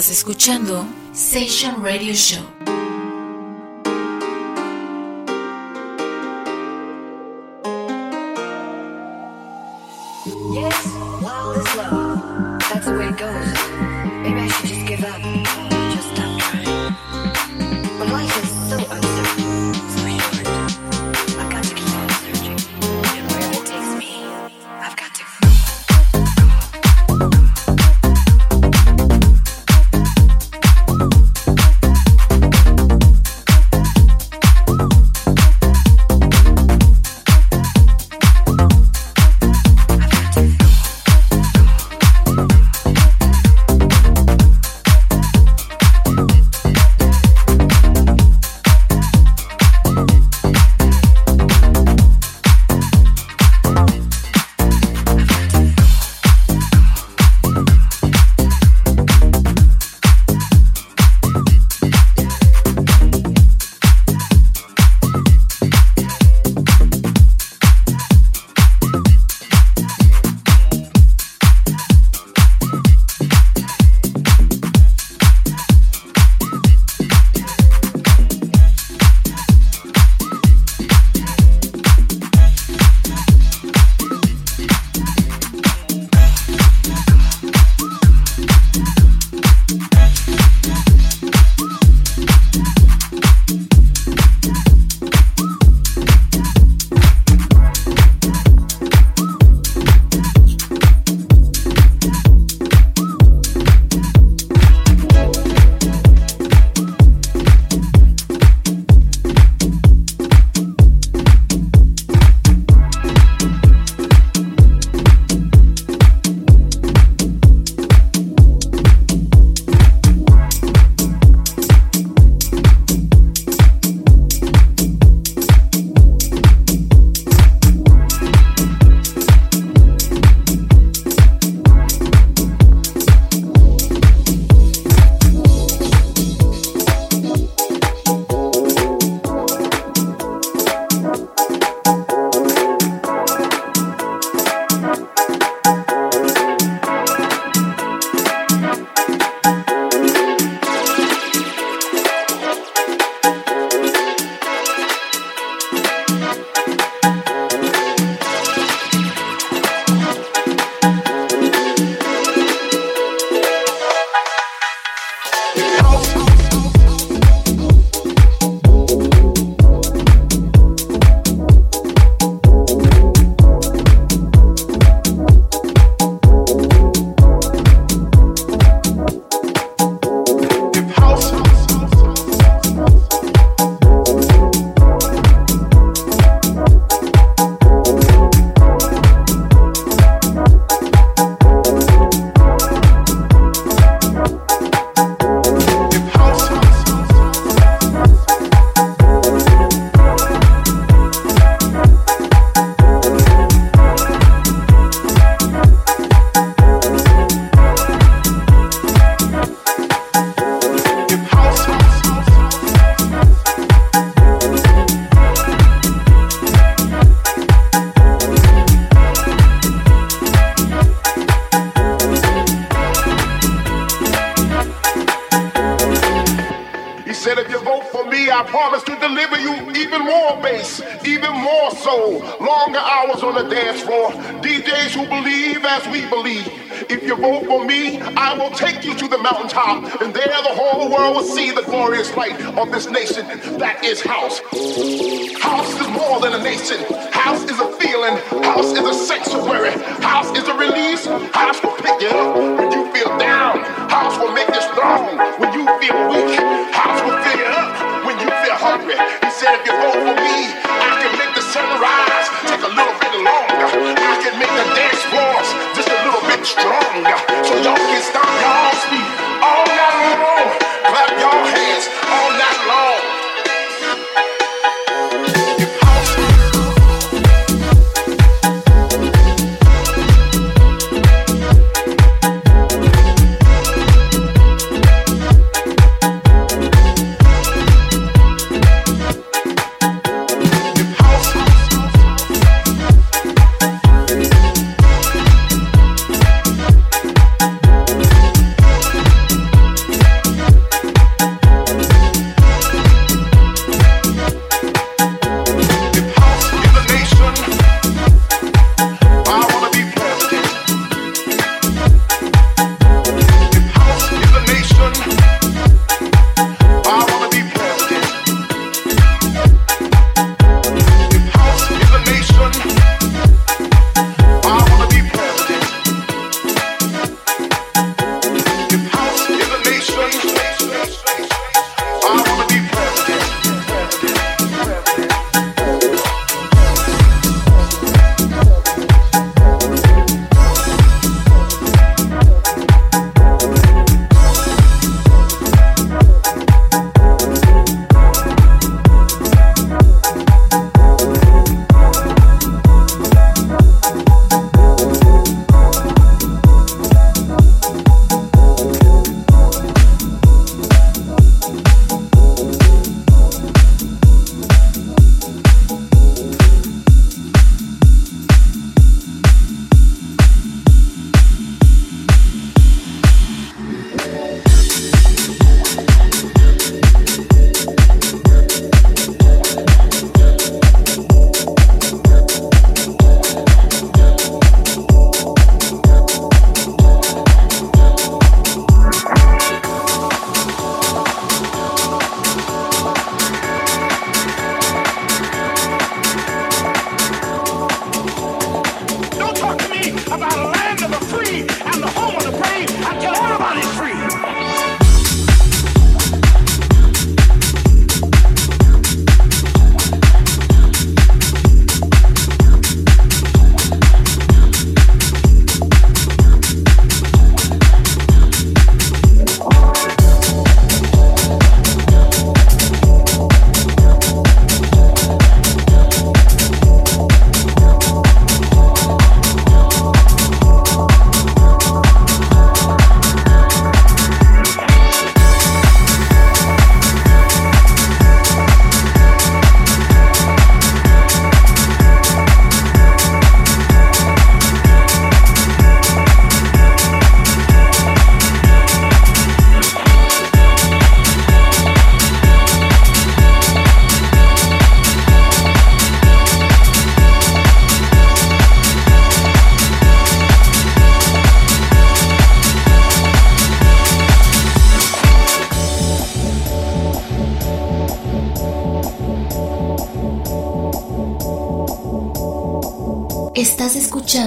Estás escuchando Session Radio Show.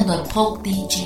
Al Pop DJ.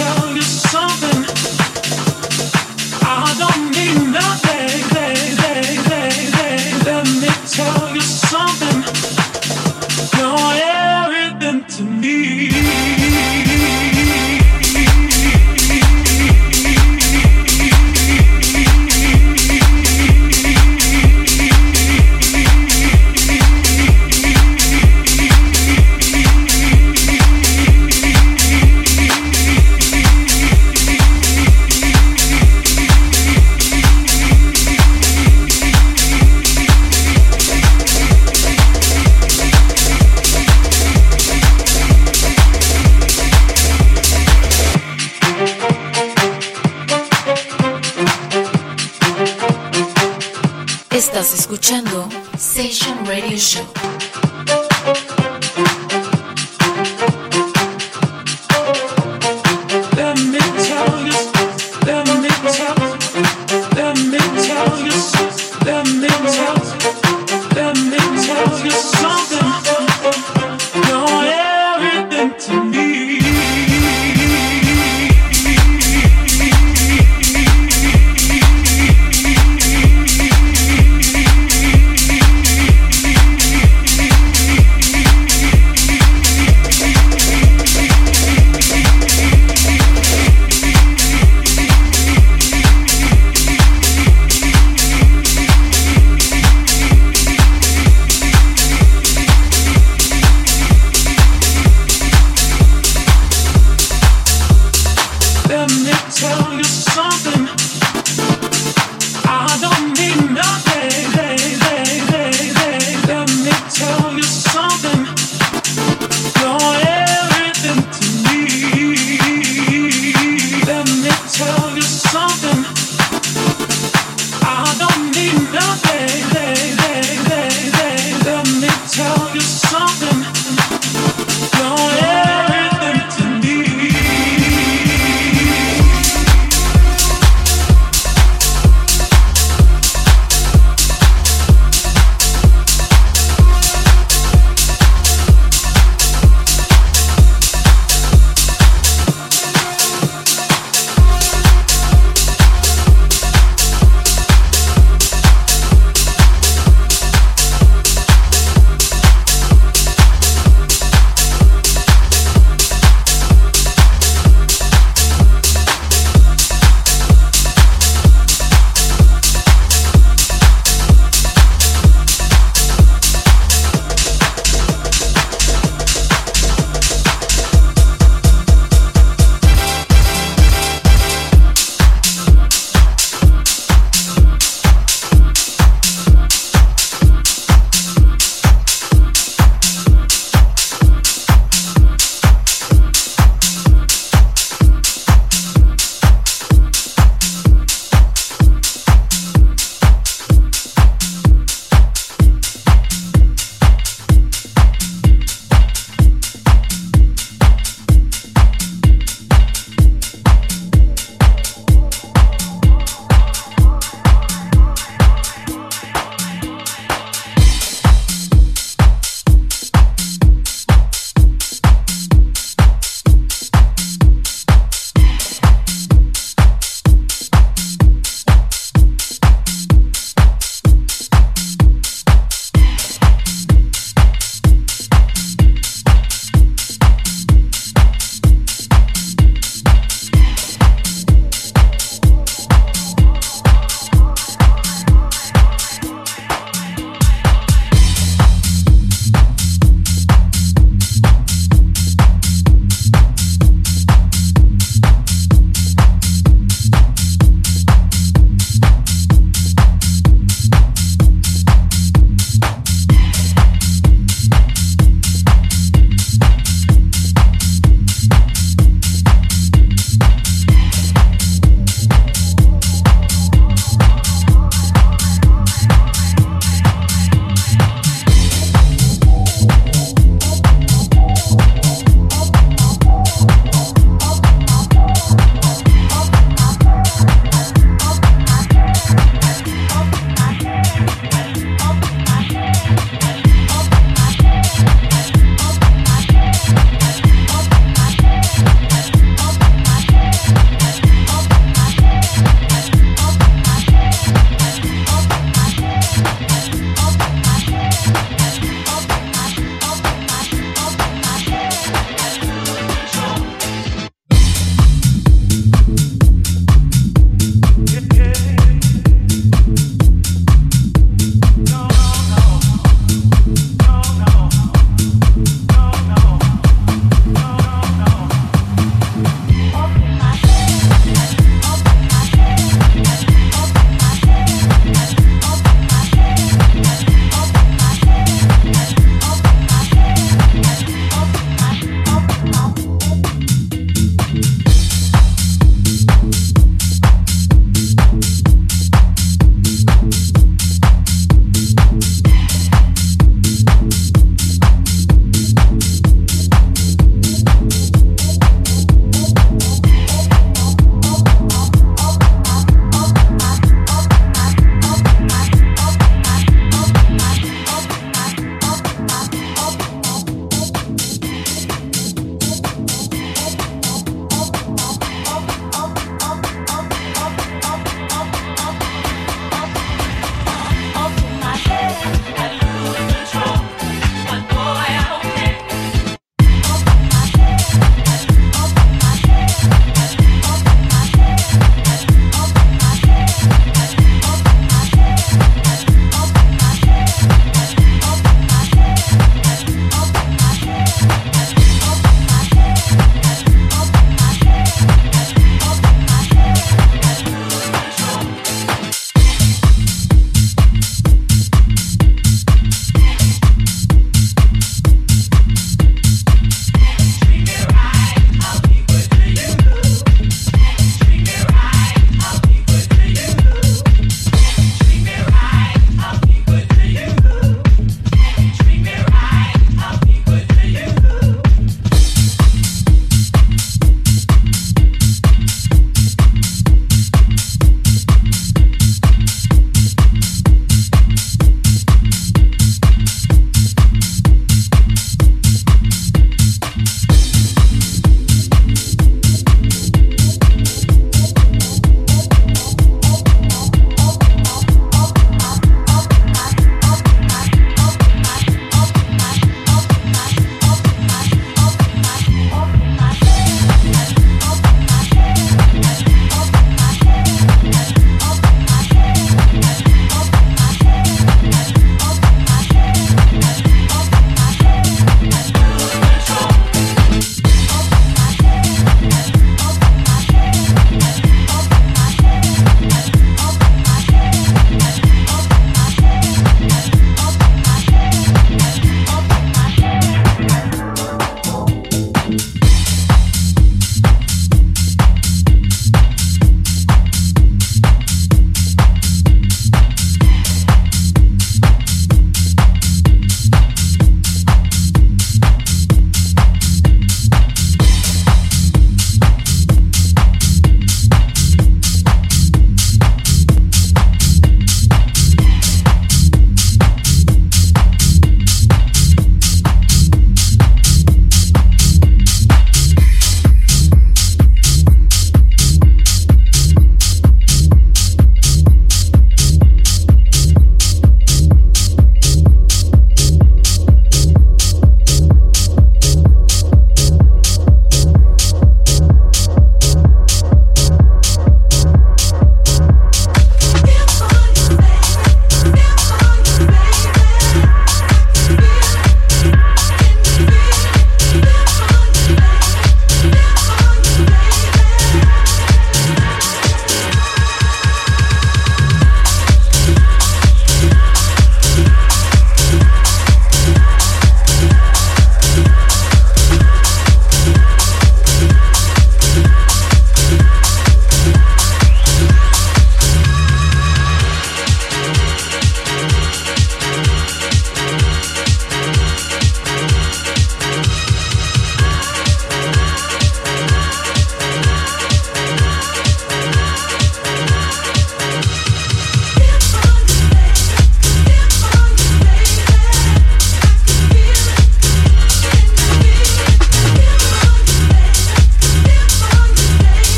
Tell yourself.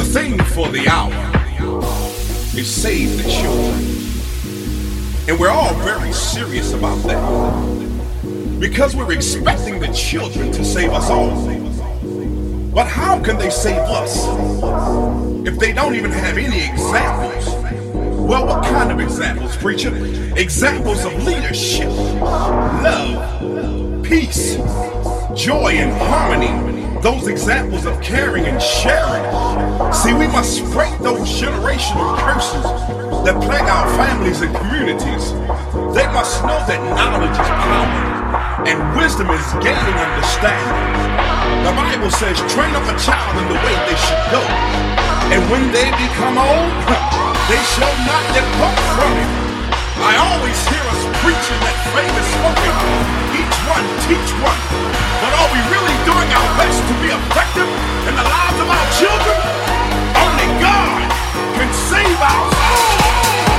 The thing for the hour is save the children. And we're all very serious about that. Because we're expecting the children to save us all. But how can they save us if they don't even have any examples? Well, what kind of examples, preacher? Examples of leadership, love, peace, joy, and harmony those examples of caring and sharing. See, we must break those generational curses that plague our families and communities. They must know that knowledge is power and wisdom is gaining understanding. The Bible says, train up a child in the way they should go. And when they become old, they shall not depart from it. I always hear us preaching that famous slogan, each one teach one. But are we really doing our best to be effective in the lives of our children? Only God can save our souls.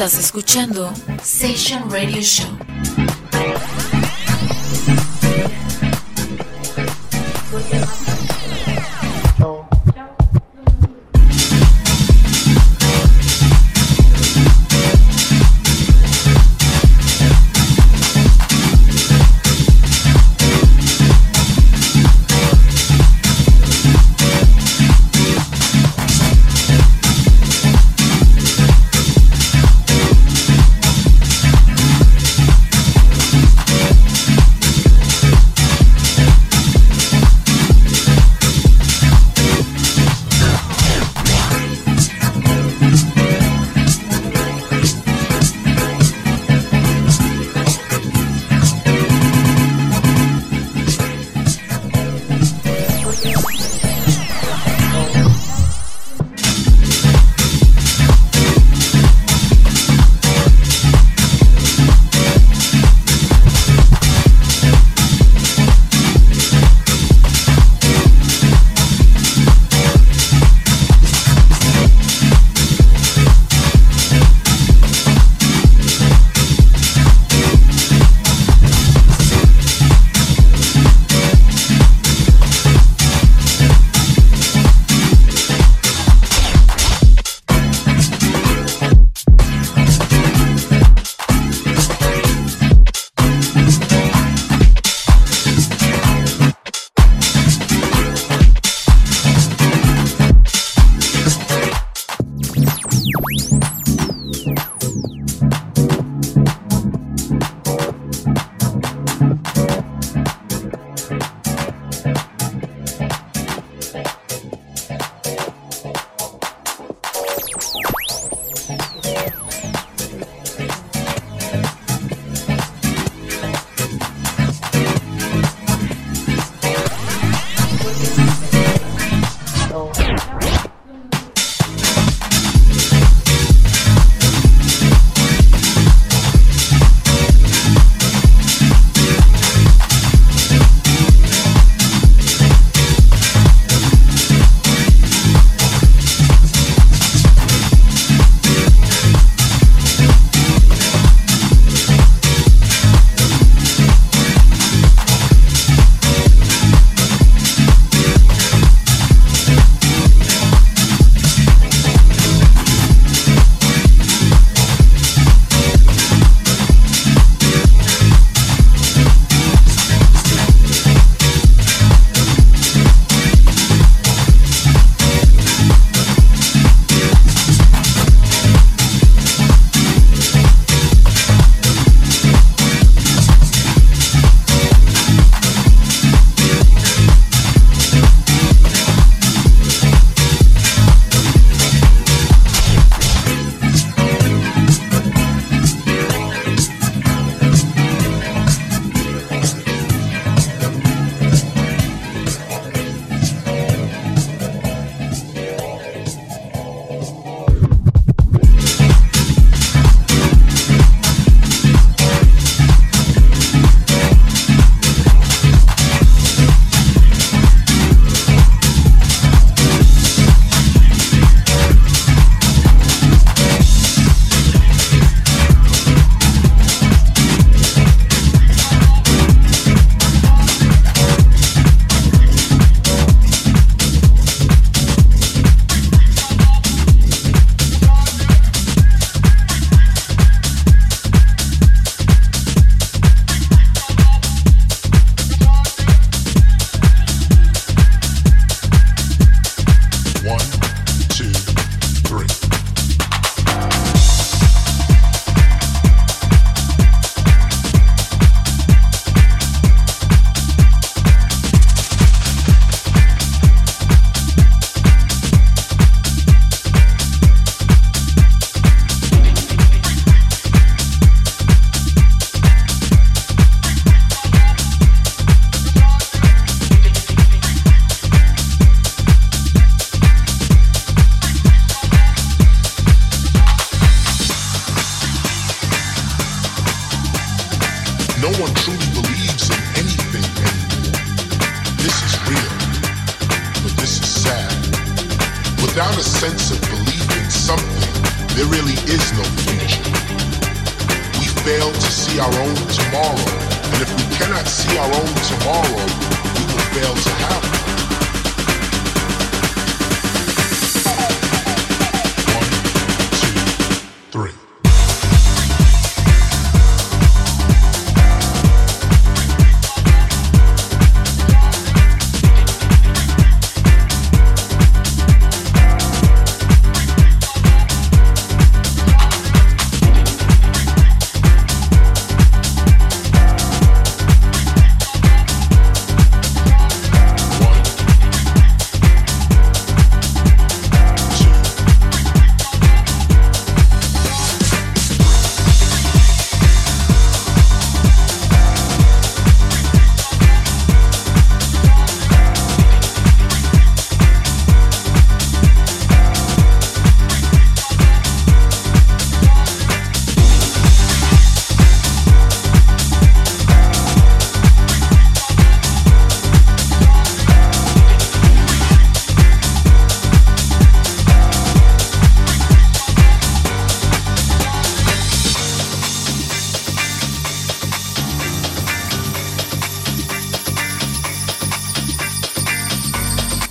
Estás escuchando Session Radio Show.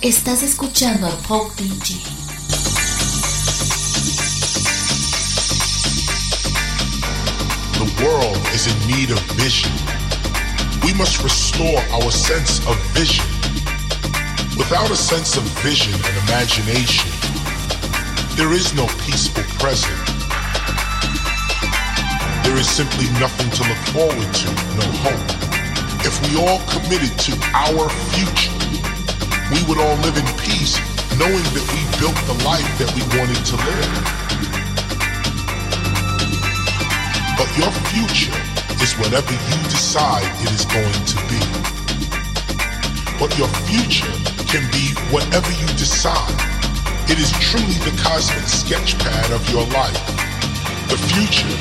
Estás escuchando a Pop DJ. The world is in need of vision. We must restore our sense of vision. Without a sense of vision and imagination, there is no peaceful present. There is simply nothing to look forward to, no hope. If we all committed to our future, we would all live in peace knowing that we built the life that we wanted to live. But your future is whatever you decide it is going to be. But your future can be whatever you decide. It is truly the cosmic sketchpad of your life. The future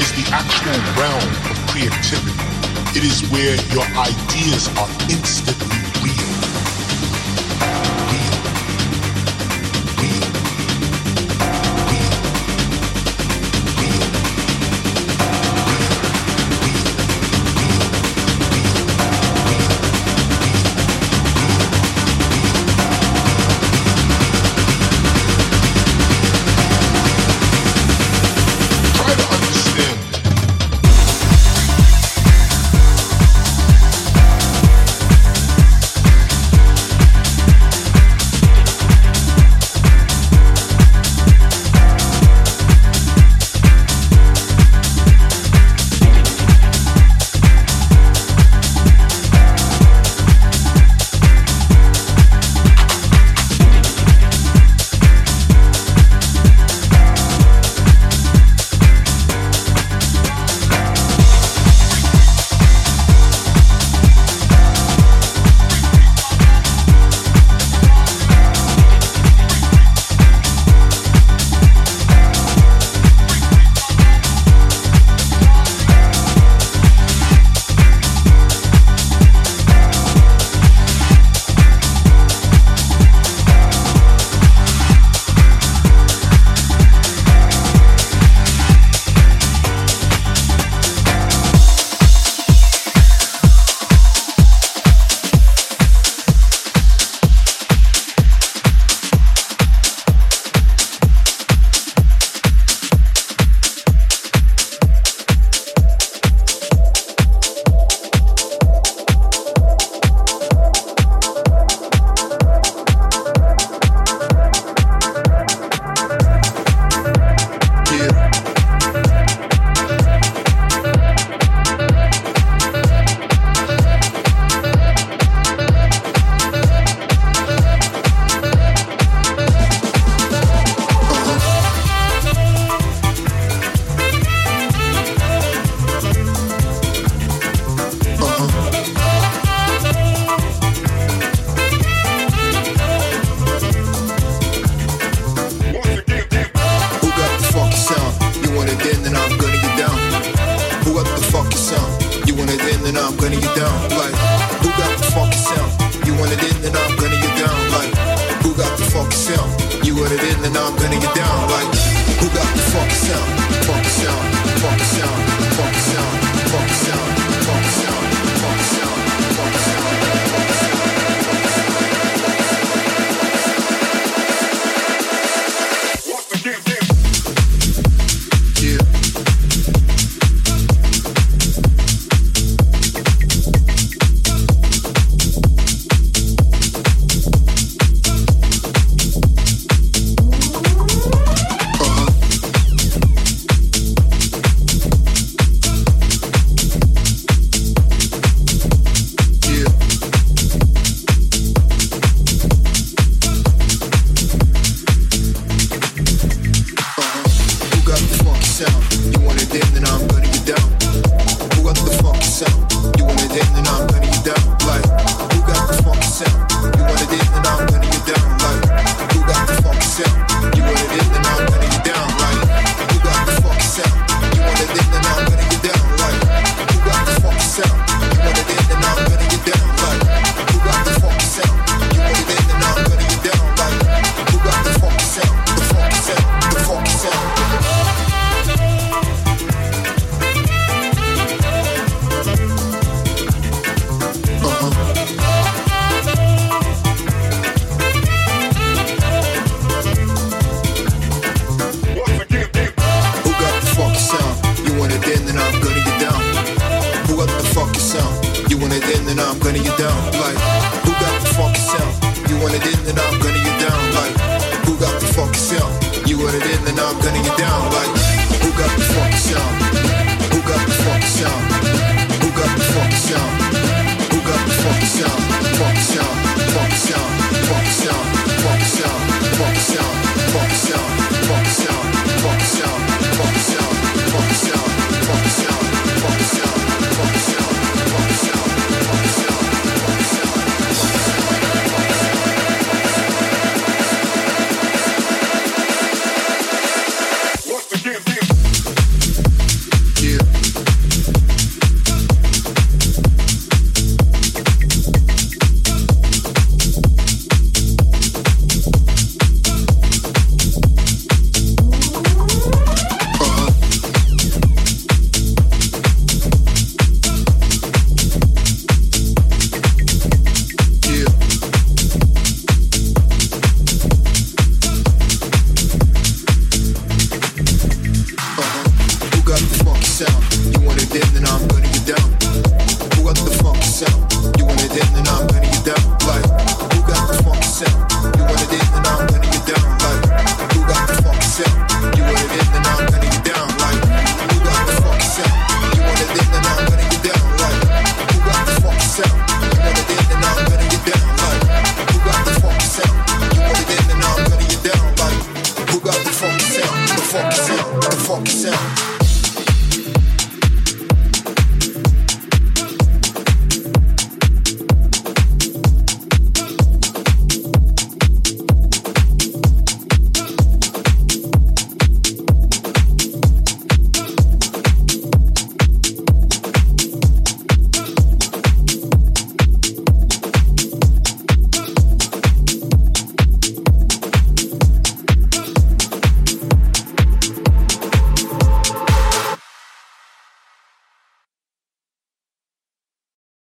is the actual realm of creativity. It is where your ideas are instantly real.